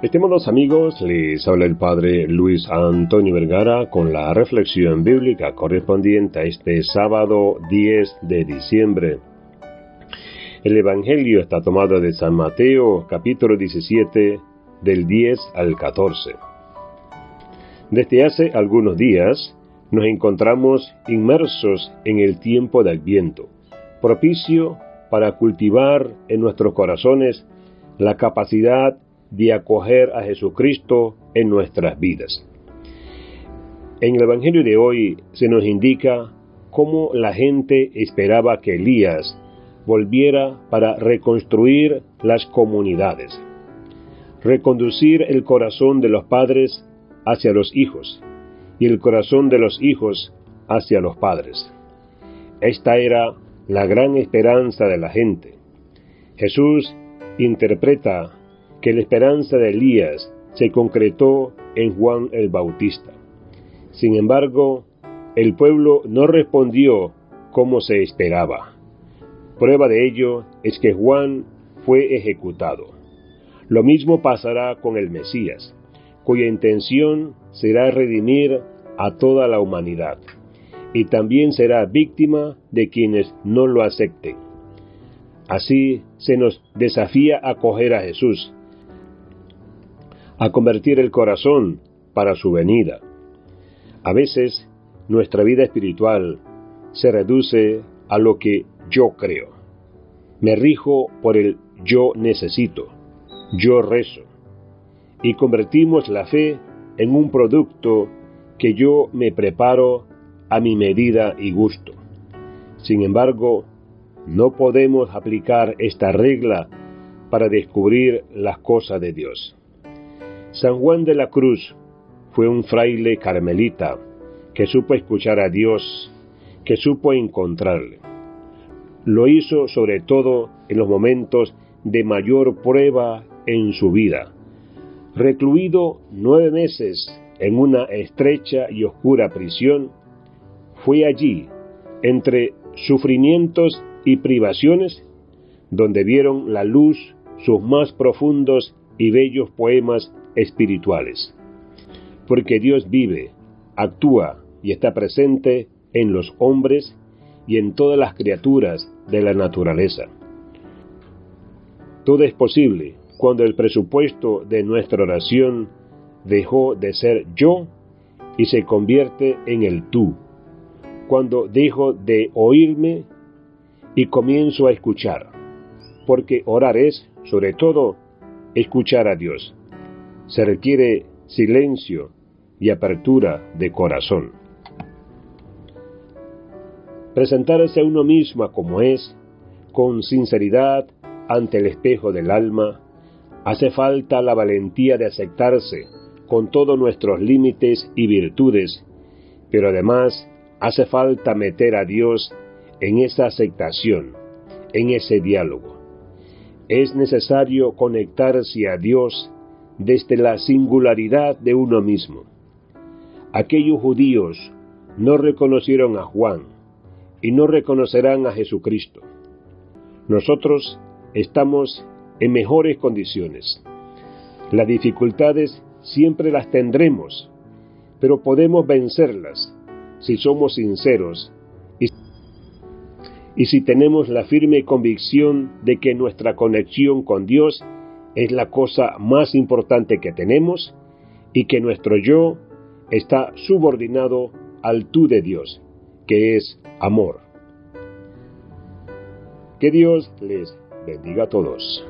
Estimados amigos, les habla el Padre Luis Antonio Vergara con la reflexión bíblica correspondiente a este sábado 10 de diciembre. El Evangelio está tomado de San Mateo capítulo 17 del 10 al 14. Desde hace algunos días nos encontramos inmersos en el tiempo del viento, propicio para cultivar en nuestros corazones la capacidad de acoger a Jesucristo en nuestras vidas. En el Evangelio de hoy se nos indica cómo la gente esperaba que Elías volviera para reconstruir las comunidades, reconducir el corazón de los padres hacia los hijos y el corazón de los hijos hacia los padres. Esta era la gran esperanza de la gente. Jesús interpreta que la esperanza de Elías se concretó en Juan el Bautista. Sin embargo, el pueblo no respondió como se esperaba. Prueba de ello es que Juan fue ejecutado. Lo mismo pasará con el Mesías, cuya intención será redimir a toda la humanidad, y también será víctima de quienes no lo acepten. Así se nos desafía a coger a Jesús, a convertir el corazón para su venida. A veces nuestra vida espiritual se reduce a lo que yo creo. Me rijo por el yo necesito, yo rezo, y convertimos la fe en un producto que yo me preparo a mi medida y gusto. Sin embargo, no podemos aplicar esta regla para descubrir las cosas de Dios. San Juan de la Cruz fue un fraile carmelita que supo escuchar a Dios, que supo encontrarle. Lo hizo sobre todo en los momentos de mayor prueba en su vida. Recluido nueve meses en una estrecha y oscura prisión, fue allí, entre sufrimientos y privaciones, donde vieron la luz sus más profundos y bellos poemas espirituales. Porque Dios vive, actúa y está presente en los hombres y en todas las criaturas de la naturaleza. Todo es posible cuando el presupuesto de nuestra oración dejó de ser yo y se convierte en el tú, cuando dejo de oírme y comienzo a escuchar, porque orar es, sobre todo, escuchar a Dios se requiere silencio y apertura de corazón. Presentarse a uno mismo como es, con sinceridad ante el espejo del alma, hace falta la valentía de aceptarse con todos nuestros límites y virtudes, pero además hace falta meter a Dios en esa aceptación, en ese diálogo. Es necesario conectarse a Dios desde la singularidad de uno mismo. Aquellos judíos no reconocieron a Juan y no reconocerán a Jesucristo. Nosotros estamos en mejores condiciones. Las dificultades siempre las tendremos, pero podemos vencerlas si somos sinceros y, y si tenemos la firme convicción de que nuestra conexión con Dios es la cosa más importante que tenemos y que nuestro yo está subordinado al tú de Dios, que es amor. Que Dios les bendiga a todos.